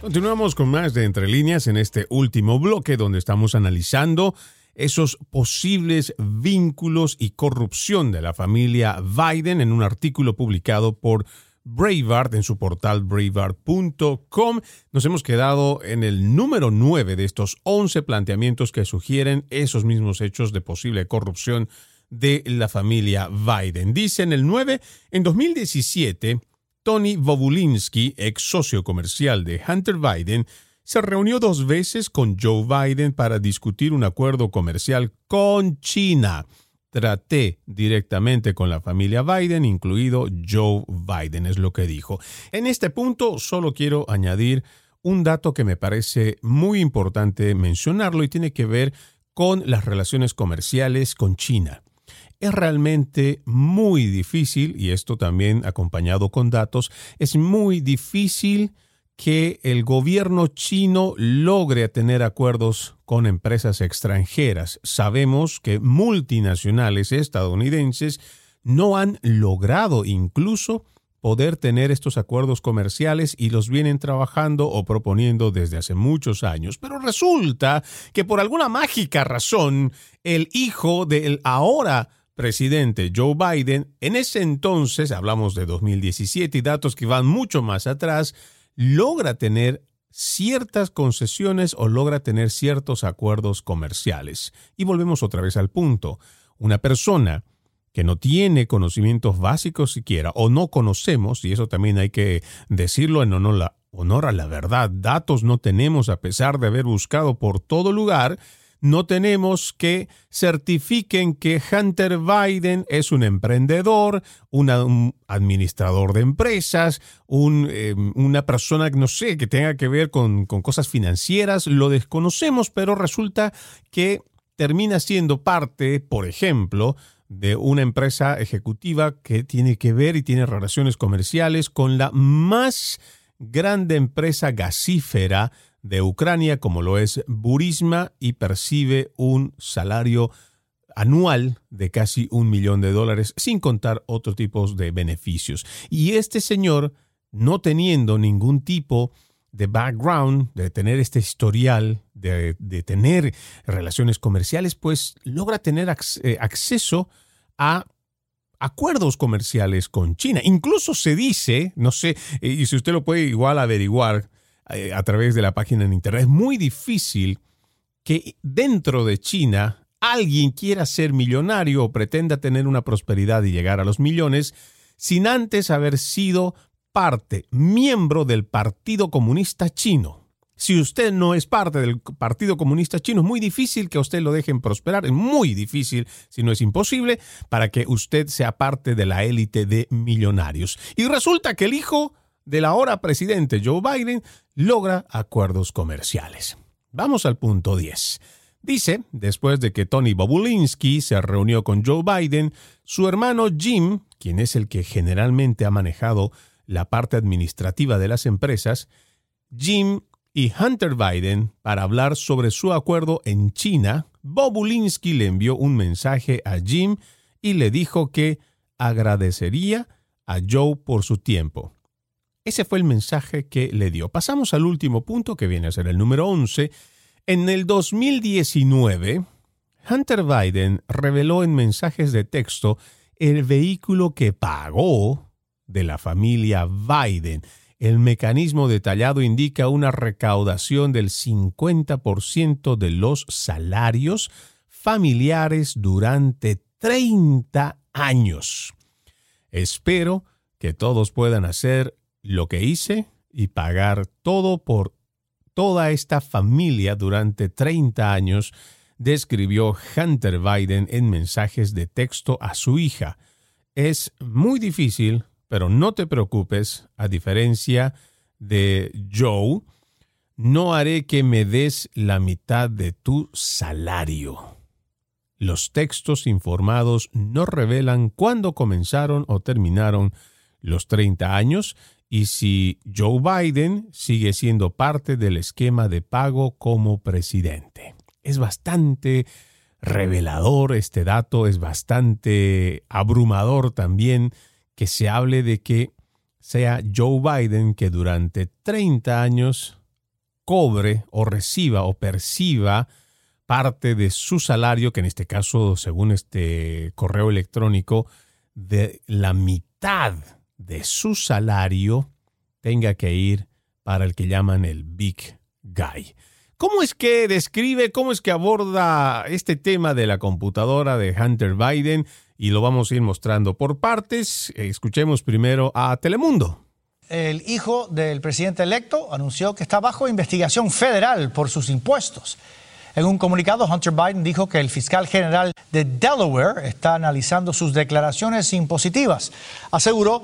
Continuamos con más de Entre líneas en este último bloque donde estamos analizando esos posibles vínculos y corrupción de la familia Biden en un artículo publicado por Breitbart en su portal breitbart.com. Nos hemos quedado en el número 9 de estos 11 planteamientos que sugieren esos mismos hechos de posible corrupción de la familia Biden. Dice en el 9, en 2017, Tony Bobulinski, ex socio comercial de Hunter Biden, se reunió dos veces con Joe Biden para discutir un acuerdo comercial con China. Traté directamente con la familia Biden, incluido Joe Biden, es lo que dijo. En este punto solo quiero añadir un dato que me parece muy importante mencionarlo y tiene que ver con las relaciones comerciales con China. Es realmente muy difícil, y esto también acompañado con datos, es muy difícil que el gobierno chino logre tener acuerdos con empresas extranjeras. Sabemos que multinacionales estadounidenses no han logrado incluso poder tener estos acuerdos comerciales y los vienen trabajando o proponiendo desde hace muchos años. Pero resulta que por alguna mágica razón el hijo del ahora presidente Joe Biden, en ese entonces, hablamos de 2017 y datos que van mucho más atrás, logra tener ciertas concesiones o logra tener ciertos acuerdos comerciales. Y volvemos otra vez al punto. Una persona que no tiene conocimientos básicos siquiera o no conocemos, y eso también hay que decirlo en honor, a la verdad, datos no tenemos a pesar de haber buscado por todo lugar, no tenemos que certifiquen que Hunter Biden es un emprendedor, un administrador de empresas, em, una persona, no sé, que tenga que ver con, con cosas financieras. Lo desconocemos, pero resulta que termina siendo parte, por ejemplo, de una empresa ejecutiva que tiene que ver y tiene relaciones comerciales con la más grande empresa gasífera de Ucrania, como lo es Burisma, y percibe un salario anual de casi un millón de dólares, sin contar otros tipos de beneficios. Y este señor, no teniendo ningún tipo de background, de tener este historial, de, tener relaciones comerciales, pues logra tener eh, acceso a acuerdos comerciales con China. Incluso se dice, no sé, eh, y si usted lo puede igual averiguar, eh, a través de la página en Internet. Es muy difícil que dentro de China alguien quiera ser millonario o pretenda tener una prosperidad y llegar a los millones sin antes haber sido parte, miembro del Partido Comunista Chino. Si usted no es parte del Partido Comunista Chino, es muy difícil que a usted lo dejen prosperar, es muy difícil, si no es imposible, para que usted sea parte de la élite de millonarios. Y resulta que el hijo del ahora presidente Joe Biden logra acuerdos comerciales. Vamos al punto 10. Dice, después de que Tony Bobulinski se reunió con Joe Biden, su hermano Jim, quien es el que generalmente ha manejado la parte administrativa de las empresas, Jim y Hunter Biden, para hablar sobre su acuerdo en China, Bobulinski le envió un mensaje a Jim y le dijo que agradecería a Joe por su tiempo. Ese fue el mensaje que le dio. Pasamos al último punto, que viene a ser el número 11. En el 2019, Hunter Biden reveló en mensajes de texto el vehículo que pagó de la familia Biden. El mecanismo detallado indica una recaudación del 50% de los salarios familiares durante 30 años. Espero que todos puedan hacer lo que hice y pagar todo por toda esta familia durante 30 años, describió Hunter Biden en mensajes de texto a su hija. Es muy difícil, pero no te preocupes, a diferencia de Joe, no haré que me des la mitad de tu salario. Los textos informados no revelan cuándo comenzaron o terminaron los 30 años y si Joe Biden sigue siendo parte del esquema de pago como presidente. Es bastante revelador este dato, es bastante abrumador también que se hable de que sea Joe Biden que durante 30 años cobre o reciba o perciba parte de su salario, que en este caso, según este correo electrónico, de la mitad de su salario tenga que ir para el que llaman el Big Guy. ¿Cómo es que describe, cómo es que aborda este tema de la computadora de Hunter Biden? Y lo vamos a ir mostrando por partes. Escuchemos primero a Telemundo. El hijo del presidente electo anunció que está bajo investigación federal por sus impuestos. En un comunicado, Hunter Biden dijo que el fiscal general de Delaware está analizando sus declaraciones impositivas. Aseguró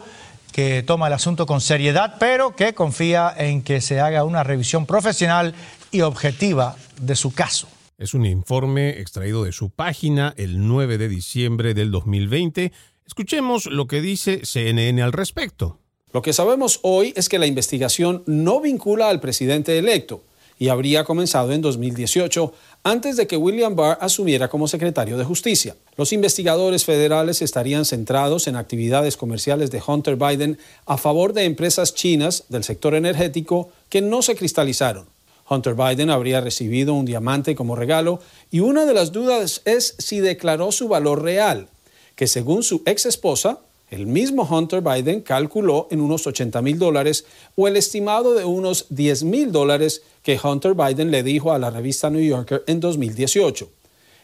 que toma el asunto con seriedad, pero que confía en que se haga una revisión profesional y objetiva de su caso. Es un informe extraído de su página el 9 de diciembre del 2020. Escuchemos lo que dice CNN al respecto. Lo que sabemos hoy es que la investigación no vincula al presidente electo y habría comenzado en 2018, antes de que William Barr asumiera como secretario de Justicia. Los investigadores federales estarían centrados en actividades comerciales de Hunter Biden a favor de empresas chinas del sector energético que no se cristalizaron. Hunter Biden habría recibido un diamante como regalo y una de las dudas es si declaró su valor real, que según su ex esposa, el mismo Hunter Biden calculó en unos 80 mil dólares o el estimado de unos 10 mil dólares que Hunter Biden le dijo a la revista New Yorker en 2018.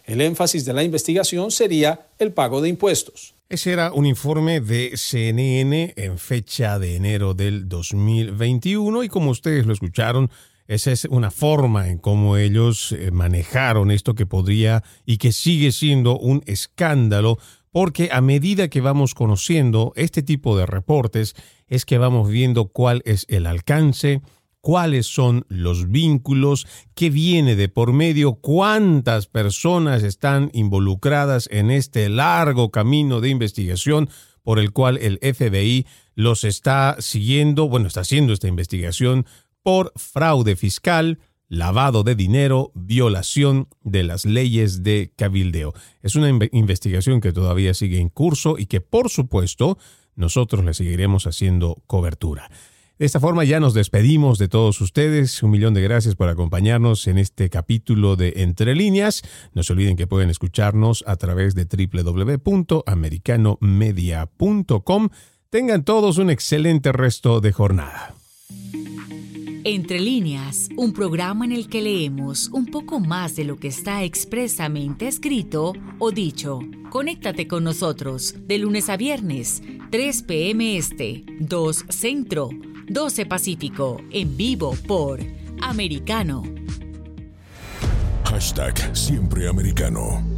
El énfasis de la investigación sería el pago de impuestos. Ese era un informe de CNN en fecha de enero del 2021 y como ustedes lo escucharon, esa es una forma en cómo ellos eh, manejaron esto que podría y que sigue siendo un escándalo porque a medida que vamos conociendo este tipo de reportes es que vamos viendo cuál es el alcance, cuáles son los vínculos, qué viene de por medio, cuántas personas están involucradas en este largo camino de investigación por el cual el FBI los está siguiendo, bueno, está haciendo esta investigación por fraude fiscal, lavado de dinero, violación de las leyes de cabildeo. Es una investigación que todavía sigue en curso y que por supuesto nosotros le seguiremos haciendo cobertura. De esta forma ya nos despedimos de todos ustedes. Un millón de gracias por acompañarnos en este capítulo de Entre líneas. No se olviden que pueden escucharnos a través de www.americanomedia.com. Tengan todos un excelente resto de jornada. Entre líneas, un programa en el que leemos un poco más de lo que está expresamente escrito o dicho. Conéctate con nosotros de lunes a viernes, 3 p.m. Este, 2 Centro, 12 Pacífico, en vivo por Americano. Hashtag Siempre Americano.